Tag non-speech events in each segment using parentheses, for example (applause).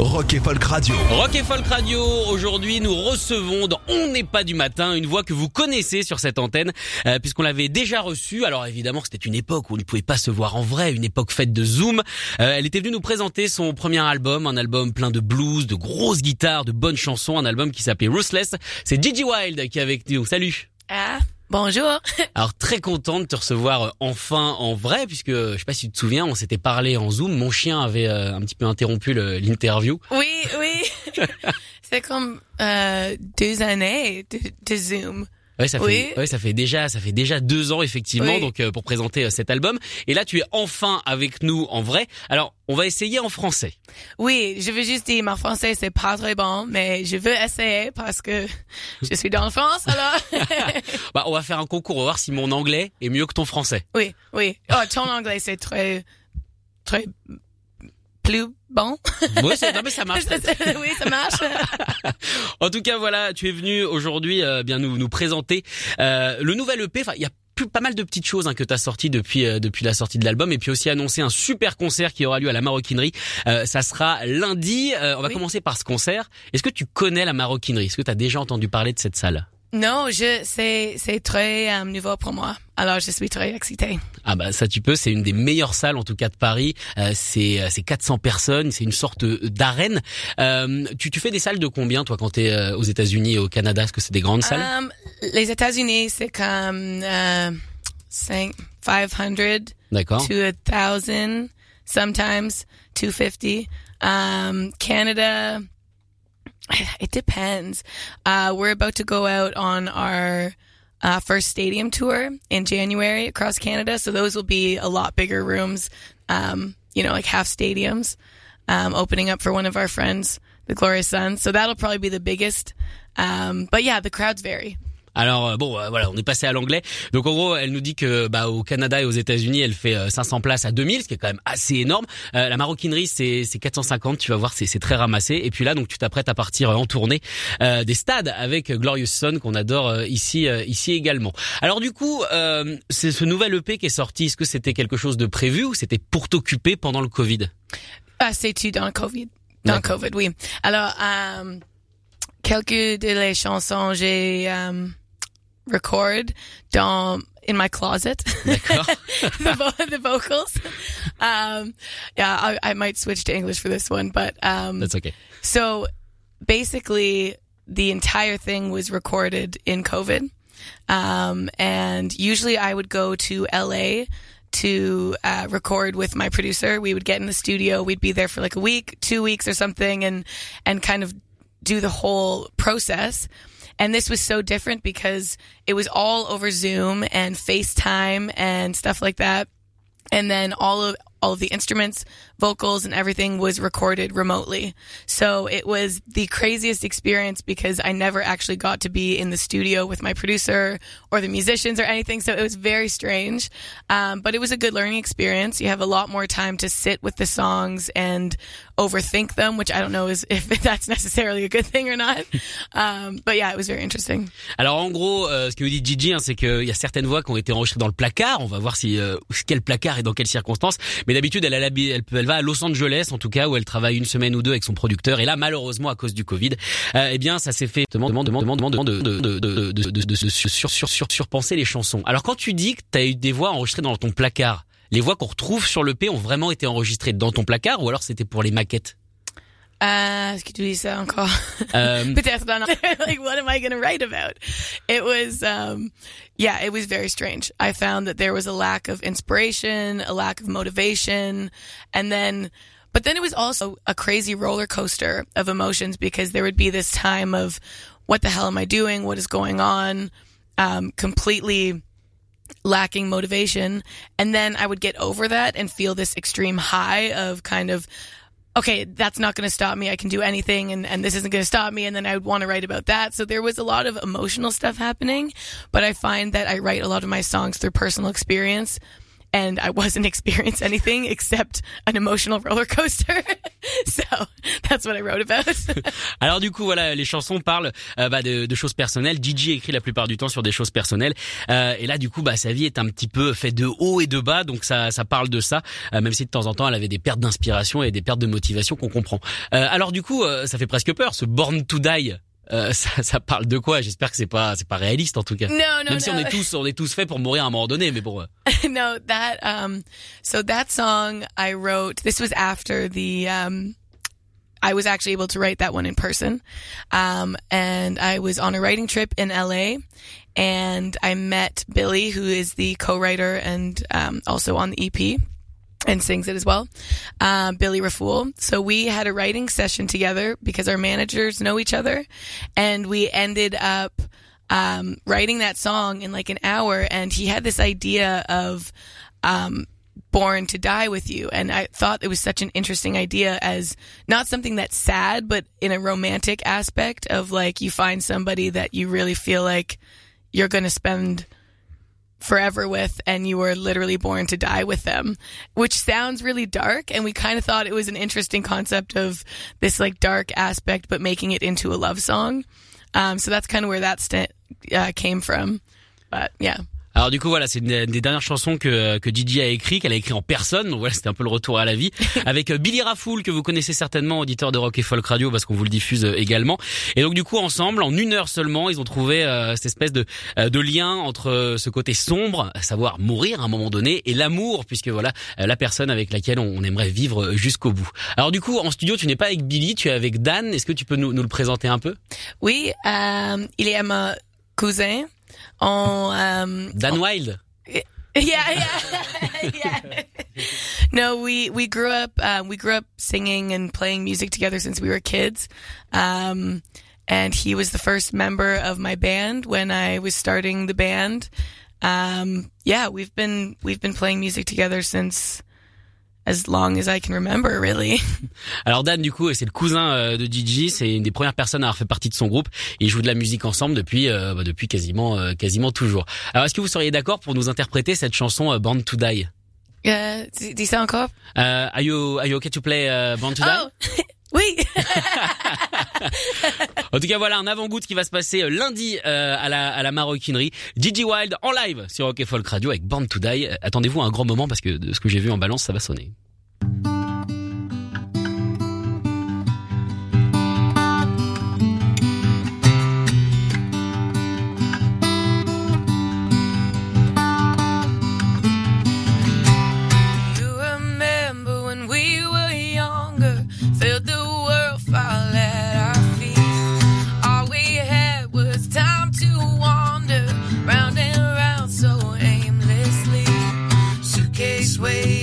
Rock et Folk Radio. Rock et Folk Radio, aujourd'hui nous recevons dans On n'est pas du matin une voix que vous connaissez sur cette antenne euh, puisqu'on l'avait déjà reçue. Alors évidemment c'était une époque où on ne pouvait pas se voir en vrai, une époque faite de Zoom. Euh, elle était venue nous présenter son premier album, un album plein de blues, de grosses guitares, de bonnes chansons, un album qui s'appelait Ruthless. C'est Gigi Wild qui est avec nous. Salut Ah, bonjour. (laughs) Alors très content de te recevoir euh, enfin en vrai puisque je sais pas si tu te souviens, on s'était parlé en Zoom. Mon chien avait euh, un petit peu interrompu l'interview. Oui, oui. (laughs) C'est comme euh, deux années de, de Zoom. Ouais, ça fait, Oui. ouais, ça fait déjà, ça fait déjà deux ans effectivement, Oui. donc euh, pour présenter euh, cet album. Et là, tu es enfin avec nous en vrai. Alors, on va essayer en français. Oui, je veux juste dire, mon français c'est pas très bon, mais je veux essayer parce que (laughs) je suis dans France alors. (laughs) Bah, on va faire un concours, on va voir si mon anglais est mieux que ton français. oui, oui. Oh, ton anglais c'est très, très plus bon. (laughs) C'est- non mais ça marche. (laughs) oui, ça marche. (laughs) En tout cas, voilà, tu es venu aujourd'hui euh, bien nous nous présenter euh, le nouvel EP. Enfin, il y a pas mal de petites choses hein, que tu as sorties depuis euh, depuis la sortie de l'album et puis aussi annoncer un super concert qui aura lieu à la Maroquinerie. Euh, ça sera lundi. Euh, on va Oui. commencer par ce concert. Est-ce que tu connais la Maroquinerie? Est-ce que tu as déjà entendu parler de cette salle? Non, je c'est c'est très euh, nouveau pour moi. Alors je suis très excitée. Ah bah ça tu peux, c'est une des meilleures salles en tout cas de Paris. Euh, c'est euh, c'est 400 personnes, c'est une sorte d'arène. Euh, tu tu fais des salles de combien toi quand t'es euh, aux États-Unis et au Canada? Est-ce que c'est des grandes salles? Um, les États-Unis, c'est comme euh, cinq- 500 D'accord. to a thousand, sometimes 250. Um, Canada, (sighs) it depends. Uh, we're about to go out on our uh, first stadium tour in January across Canada, so those will be a lot bigger rooms. Um, you know, like half stadiums, um, opening up for one of our friends, the Glorious Sons. So that'll probably be the biggest. Um, but yeah, the crowds vary. Alors euh, bon, euh, voilà, on est passé à l'anglais. Donc en gros, elle nous dit que bah au Canada et aux États-Unis, elle fait euh, 500 places à 2000, ce qui est quand même assez énorme. Euh, la maroquinerie, c'est c'est 450. Tu vas voir, c'est très ramassé. Et puis là, donc tu t'apprêtes à partir euh, en tournée euh, des stades avec Glorious Sun qu'on adore euh, ici euh, ici également. Alors du coup, euh, c'est ce nouvel EP qui est sorti. Est-ce que c'était quelque chose de prévu ou c'était pour t'occuper pendant le Covid? Ah, c'est-tu dans le COVID? Dans le. COVID, oui. Alors, euh, quelques de les chansons, j'ai euh, record dans in my closet. (laughs) The, vo- the vocals. Um, yeah, I, I might switch to English for this one, but um, That's okay. so basically, the entire thing was recorded in COVID. Um, and usually I would go to LA to uh, record with my producer. We would get in the studio. We'd be there for like a week, two weeks or something and, and kind of do the whole process. And this was so different because it was all over Zoom and FaceTime and stuff like that. And then all of all of the instruments, vocals, and everything was recorded remotely. So it was the craziest experience because I never actually got to be in the studio with my producer or the musicians or anything. So it was very strange, um, but it was a good learning experience. You have a lot more time to sit with the songs and overthink them, which I don't know is (laughs) if that's necessarily a good thing or not. Um, but yeah, it was very interesting. Alors en gros, euh, ce que vous dit Gigi, c'est qu'il y a certaines voix qui ont été enregistrées dans le placard. On va voir si euh, quel placard et dans quelles circonstances. Mais d'habitude, elle, a elle, peut- elle va à Los Angeles, en tout cas, où elle travaille une semaine ou deux avec son producteur. Et là, malheureusement, à cause du Covid, euh, eh bien, ça s'est fait demande demande demande demande de de de de de, de, de se sur sur sur sur surpenser les chansons. Alors quand tu dis que tu as eu des voix enregistrées dans ton placard, les voix qu'on retrouve sur le P ont vraiment été enregistrées dans ton placard ou alors c'était pour les maquettes Uh, est-ce que tu dis ça encore? Euh, (laughs) Peut-être dans- (laughs) like, what am I going to write about? It was, um, yeah, it was very strange. I found that there was a lack of inspiration, a lack of motivation, and then, but then it was also a crazy roller coaster of emotions because there would be this time of, what the hell am I doing? What is going on? Um, completely lacking motivation. And then I would get over that and feel this extreme high of kind of, okay, that's not going to stop me. I can do anything and, and this isn't going to stop me. And then I would want to write about that. So there was a lot of emotional stuff happening, but I find that I write a lot of my songs through personal experience and I wasn't (laughs) experiencing anything except an emotional roller coaster. (laughs) so that's what I wrote about. (laughs) Alors du coup, voilà, les chansons parlent euh, bah, de, de, choses personnelles. DJ écrit la plupart du temps sur des choses personnelles. Euh, et là, du coup, bah, sa vie est un petit peu faite de haut et de bas, donc ça, ça parle de ça. Euh, même si de temps en temps, elle avait des pertes d'inspiration et des pertes de motivation qu'on comprend. Euh, alors du coup, euh, ça fait presque peur, ce Born to Die. Euh, (laughs) ça, ça, parle de quoi J'espère que c'est pas c'est pas réaliste en tout cas. No, no, Même si on est tous on est tous faits pour mourir à un moment donné, mais bon. (laughs) no, that um, so that song I wrote. This was after the um, I was actually able to write that one in person, um, and I was on a writing trip in LA, and I met Billy, who is the co-writer and um, also on the EP and sings it as well. Um, Billy Rafool. So we had a writing session together because our managers know each other, and we ended up um, writing that song in like an hour. And he had this idea of um, "Born to Die with You," and I thought it was such an interesting idea as not something that's sad, but in a romantic aspect of like you find somebody that you really feel like you're going to spend forever with and you were literally born to die with them which sounds really dark and we kind of thought it was an interesting concept of this like dark aspect but making it into a love song. Um, so that's kind of where that st- uh, came from. But yeah Alors du coup voilà, c'est une des dernières chansons que que Gigi a écrit, qu'elle a écrit en personne. Donc voilà, c'était un peu le retour à la vie (laughs) avec Billy Rafoul que vous connaissez certainement, auditeur de rock et folk radio parce qu'on vous le diffuse également. Et donc du coup ensemble, en une heure seulement, ils ont trouvé euh, cette espèce de euh, de lien entre ce côté sombre, à savoir mourir à un moment donné, et l'amour, puisque voilà la personne avec laquelle on aimerait vivre jusqu'au bout. Alors du coup en studio, tu n'es pas avec Billy, tu es avec Dan. Est-ce que tu peux nous, nous le présenter un peu? Oui, um, il est mon cousin. On, um, Dan Wild. Yeah, yeah, (laughs) yeah. No, we we grew up um, we grew up singing and playing music together since we were kids, um, and he was the first member of my band when I was starting the band. Um, yeah, we've been we've been playing music together since as long as I can remember, really. (laughs) Alors Dan, du coup, c'est le cousin euh, de Gigi, c'est une des premières personnes à avoir fait partie de son groupe. Ils jouent de la musique ensemble depuis, euh, bah, depuis quasiment, euh, quasiment toujours. Alors, est-ce que vous seriez d'accord pour nous interpréter cette chanson euh, Born to Die? Euh, dis ça encore. Are you, are you okay to play euh, Born to Die? Oh, (laughs) oui. (laughs) En tout cas, voilà un avant-goût qui va se passer euh, lundi euh, à la maroquinerie. Gigi Wild en live sur Rock Folk Radio avec Born to Die. Euh, Attendez-vous à un grand moment parce que de ce que j'ai vu en balance, ça va sonner. Wait.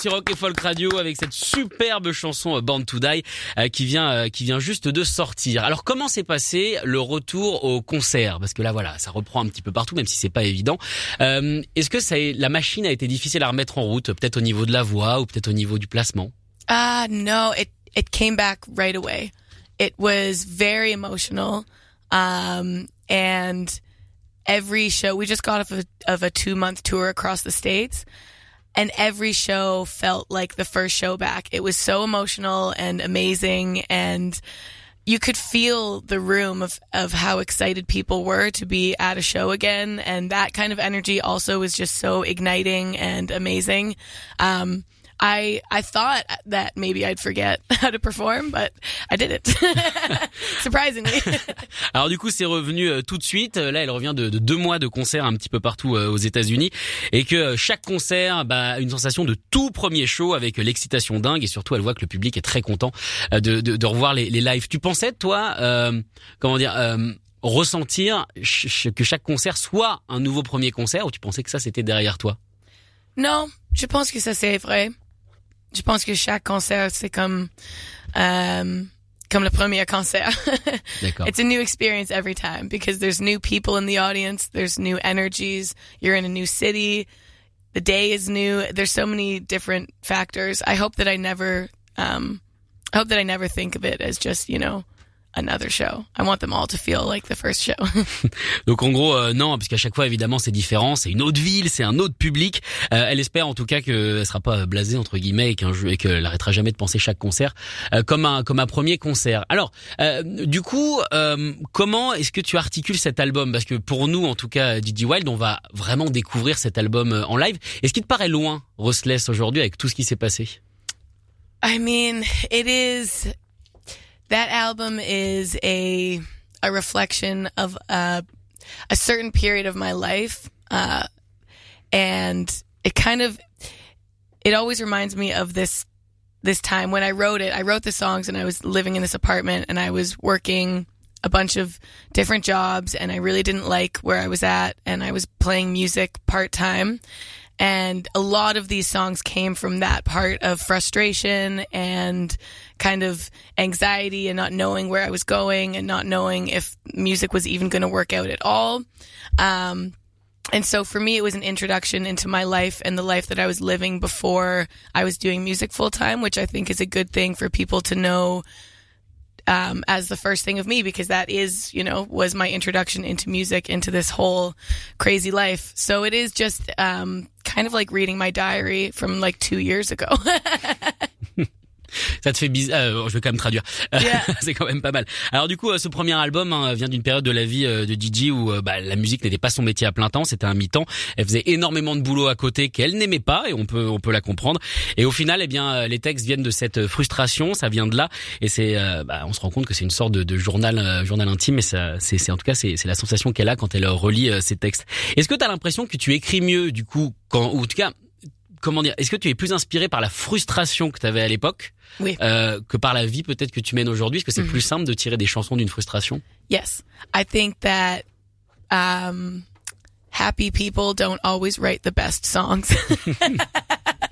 Sur Rock Folk Radio avec cette superbe chanson Born to Die euh, qui vient euh, qui vient juste de sortir. Alors comment s'est passé le retour au concert? Parce que là voilà, ça reprend un petit peu partout même si c'est pas évident. Euh, Est-ce que la machine a été difficile à remettre en route peut-être au niveau de la voix ou peut-être au niveau du placement? Ah uh, no, it it came back right away. It was very emotional um and every show we just got off of, of a 2 month tour across the states and every show felt like the first show back. It was so emotional and amazing and you could feel the room of, of how excited people were to be at a show again. And that kind of energy also was just so igniting and amazing. Um, I I thought that maybe I'd forget (laughs) how to perform, but I did it. (laughs) Surprisingly. (laughs) Alors du coup, c'est revenu euh, tout de suite. Là, elle revient de, de, deux mois de concert un petit peu partout euh, aux États-Unis, et que euh, chaque concert, bah, une sensation de tout premier show avec l'excitation dingue, et surtout, elle voit que le public est très content de, de, de revoir les, les lives. Tu pensais, toi, euh, comment dire? Euh, ressentir que chaque concert soit un nouveau premier concert ou tu pensais que ça c'était derrière toi? Non, je pense que ça c'est vrai. Je pense que chaque concert, c'est comme, um, comme le premier concert. (laughs) it's a new experience every time because there's new people in the audience. There's new energies. You're in a new city. The day is new. There's so many different factors. I hope that I never, um, I hope that I never think of it as just, you know, another show. I want them all to feel like the first show. (laughs) Donc en gros euh, non, parce qu'à chaque fois évidemment c'est différent, c'est une autre ville, c'est un autre public. Euh, elle espère en tout cas qu'elle sera pas blasée entre guillemets et qu'un jeu et qu'elle arrêtera jamais de penser chaque concert euh, comme un comme un premier concert. Alors euh, du coup euh, comment est-ce que tu articules cet album? Parce que pour nous en tout cas Didi Wild, on va vraiment découvrir cet album en live. Est-ce qu'il te paraît loin Restless aujourd'hui avec tout ce qui s'est passé? I mean, it is that album is a a reflection of a a certain period of my life, uh, and it kind of it always reminds me of this this time when I wrote it. I wrote the songs and I was living in this apartment and I was working a bunch of different jobs and I really didn't like where I was at and I was playing music part time and a lot of these songs came from that part of frustration and kind of anxiety and not knowing where I was going and not knowing if music was even going to work out at all. Um, and so for me, it was an introduction into my life and the life that I was living before I was doing music full time, which I think is a good thing for people to know um, as the first thing of me because that is, you know, was my introduction into music, into this whole crazy life. So it is just um, kind of like reading my diary from like two years ago. (laughs) Ça te fait bizarre. Euh, je vais quand même traduire. (laughs) c'est quand même pas mal. Alors du coup, euh, ce premier album hein, vient d'une période de la vie euh, de Gigi où bah, la musique n'était pas son métier à plein temps, c'était un mi-temps. Elle faisait énormément de boulot à côté qu'elle n'aimait pas et on peut on peut la comprendre. Et au final, eh bien, les textes viennent de cette frustration, ça vient de là et c'est bah, on se rend compte que c'est une sorte de, de journal journal intime. Et ça, c'est en tout cas c'est la sensation qu'elle a quand elle relit ces textes. Est-ce que tu as l'impression que tu écris mieux du coup quand ou en tout cas comment dire Est-ce que tu es plus inspiré par la frustration que tu avais à l'époque oui. euh, que par la vie peut-être que tu mènes aujourd'hui? Est-ce que c'est mm -hmm. plus simple de tirer des chansons d'une frustration? Yes, I think that um, happy people don't always write the best songs. (laughs)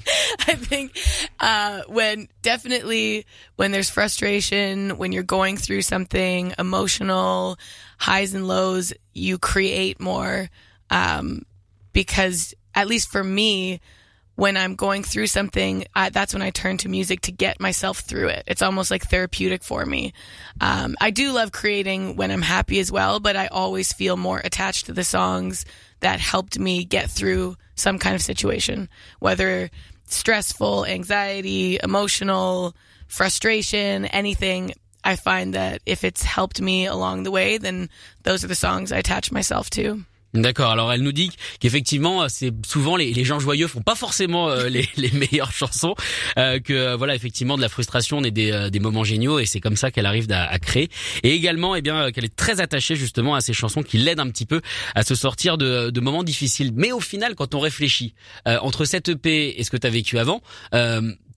(laughs) I think uh, when definitely when there's frustration, when you're going through something emotional, highs and lows, you create more um, because at least for me, when I'm going through something, I, that's when I turn to music to get myself through it. It's almost like therapeutic for me. Um, I do love creating when I'm happy as well, but I always feel more attached to the songs that helped me get through some kind of situation, whether stressful, anxiety, emotional, frustration, anything. I find that if it's helped me along the way, then those are the songs I attach myself to. D'accord. Alors elle nous dit qu'effectivement, c'est souvent les, gens joyeux font pas forcément euh, (laughs) les, meilleures chansons, euh, que euh, voilà effectivement de la frustration on des, euh, moments géniaux et c'est comme ça qu'elle arrive à, créer. Et également, eh bien qu'elle est très attachée justement à ces chansons qui l'aident un petit peu à se sortir de, moments difficiles. Mais au final, quand on réfléchit entre cette EP et ce que tu as vécu avant,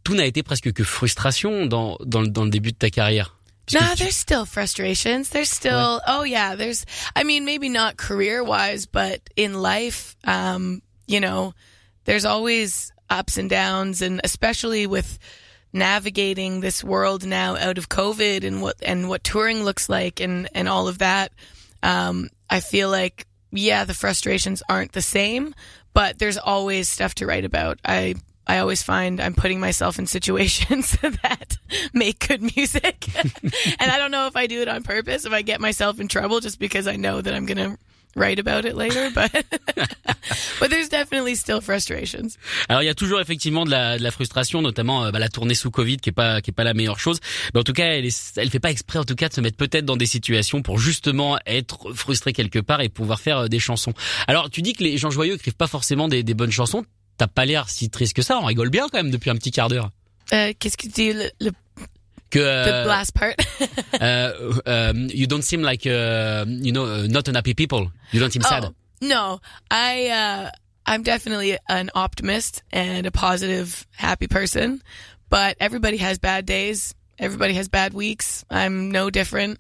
tout n'a été presque que frustration dans le début de ta carrière. Nah, there's still frustrations. There's still, oh yeah, there's, I mean, maybe not career wise, but in life, um, you know, there's always ups and downs, and especially with navigating this world now out of COVID and what and what touring looks like and and all of that. Um, I feel like yeah, the frustrations aren't the same, but there's always stuff to write about. I I always find I'm putting myself in situations (laughs) that make good music. (laughs) and I don't know if I do it on purpose, if I get myself in trouble just because I know that I'm going to write about it later, (laughs) but but there's definitely still frustrations. Alors il y a toujours effectivement de la, de la frustration, notamment euh, bah, la tournée sous Covid qui est pas qui est pas la meilleure chose. Mais en tout cas, elle est, elle fait pas exprès en tout cas de se mettre peut-être dans des situations pour justement être frustrée quelque part et pouvoir faire euh, des chansons. Alors tu dis que les gens joyeux écrivent pas forcément des, des bonnes chansons. T'as pas l'air si triste que ça. On rigole bien quand même depuis un petit quart d'heure. Euh, Qu'est-ce que tu dis le, le que the last part? (laughs) uh, um, you don't seem like uh, you know uh, not an happy people. You don't seem sad. Oh, no, I uh, I'm definitely an optimist and a positive, happy person. But everybody has bad days. Everybody has bad weeks. I'm no different.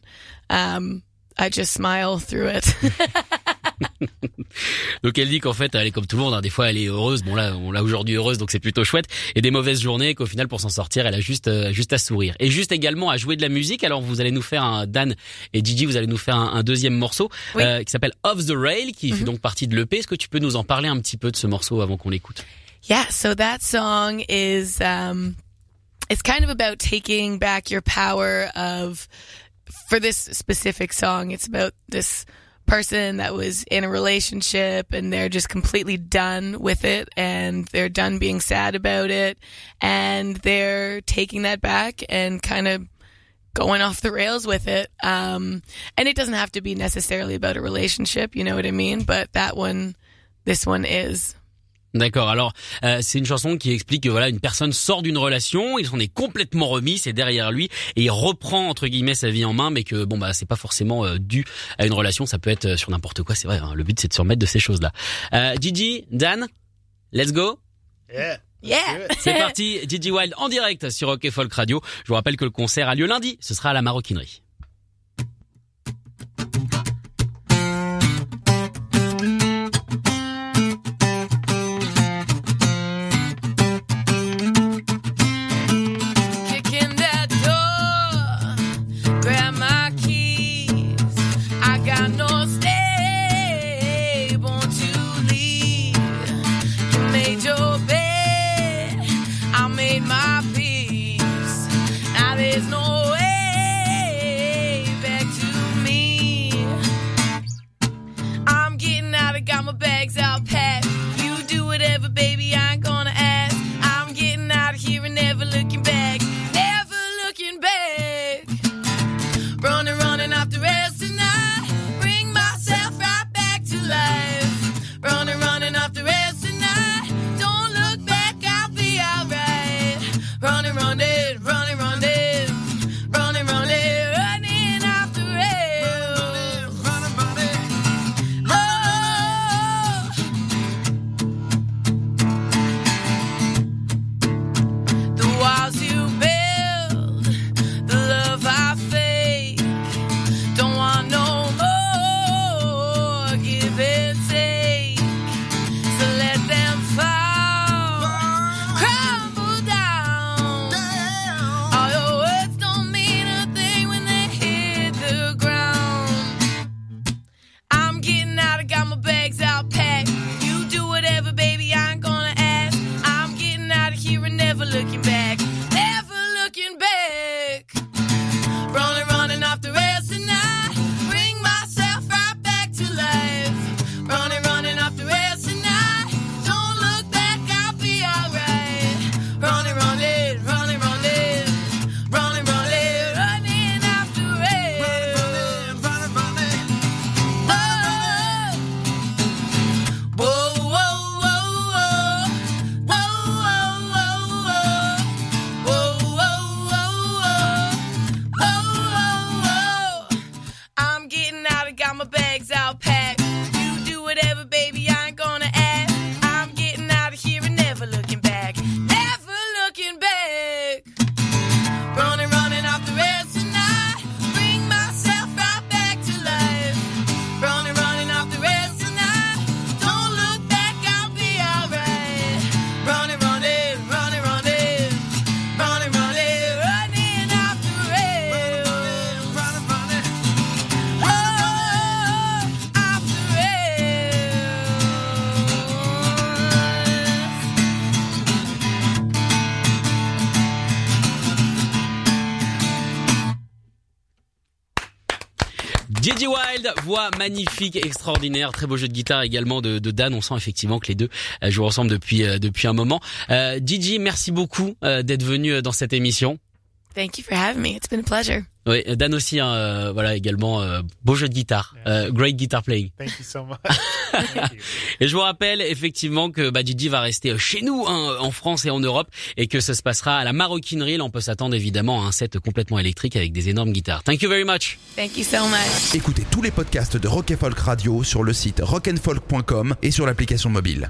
Um, I just smile through it. (laughs) (laughs) donc elle dit qu'en fait elle est comme tout le monde. Hein. Des fois elle est heureuse. Bon là on l'a aujourd'hui heureuse donc c'est plutôt chouette. Et des mauvaises journées qu'au final pour s'en sortir elle a juste euh, juste à sourire. Et juste également à jouer de la musique. Alors vous allez nous faire un Dan et Gigi vous allez nous faire un, un deuxième morceau Oui. euh, qui s'appelle Off the Rail qui fait donc partie de l'EP. Est-ce que tu peux nous en parler un petit peu de ce morceau avant qu'on l'écoute? Yeah, so that song is um it's kind of about taking back your power of for this specific song, it's about this person that was in a relationship and they're just completely done with it and they're done being sad about it and they're taking that back and kind of going off the rails with it. Um, and it doesn't have to be necessarily about a relationship, you know what I mean? But that one, this one is. D'accord. Alors, euh, c'est une chanson qui explique que voilà, une personne sort d'une relation, il s'en est complètement remis, c'est derrière lui, et il reprend entre guillemets sa vie en main, mais que bon bah c'est pas forcément euh, dû à une relation, ça peut être euh, sur n'importe quoi. C'est vrai. hein. le but c'est de se remettre de ces choses-là. Euh, Gigi, Dan, let's go. Yeah. Yeah. C'est parti, Gigi Wild en direct sur Rock et Folk Radio. Je vous rappelle que le concert a lieu lundi. Ce sera à la Maroquinerie. Voix magnifique, extraordinaire, très beau jeu de guitare également de, de Dan. On sent effectivement que les deux euh, jouent ensemble depuis euh, depuis un moment. Euh, Gigi, merci beaucoup euh, d'être venu dans cette émission. Thank you for having me. It's been a pleasure. Oui, Dan aussi, hein, euh, voilà également euh, beau jeu de guitare, euh, great guitar playing. Thank you so much. (laughs) Et je vous rappelle effectivement que bah, Gigi va rester chez nous hein, en France et en Europe et que ça se passera à la Maroquinerie. Là, on peut s'attendre évidemment à un set complètement électrique avec des énormes guitares. Thank you very much. Thank you so much. Écoutez tous les podcasts de Rock Folk Radio sur le site rockandfolk.com et sur l'application mobile.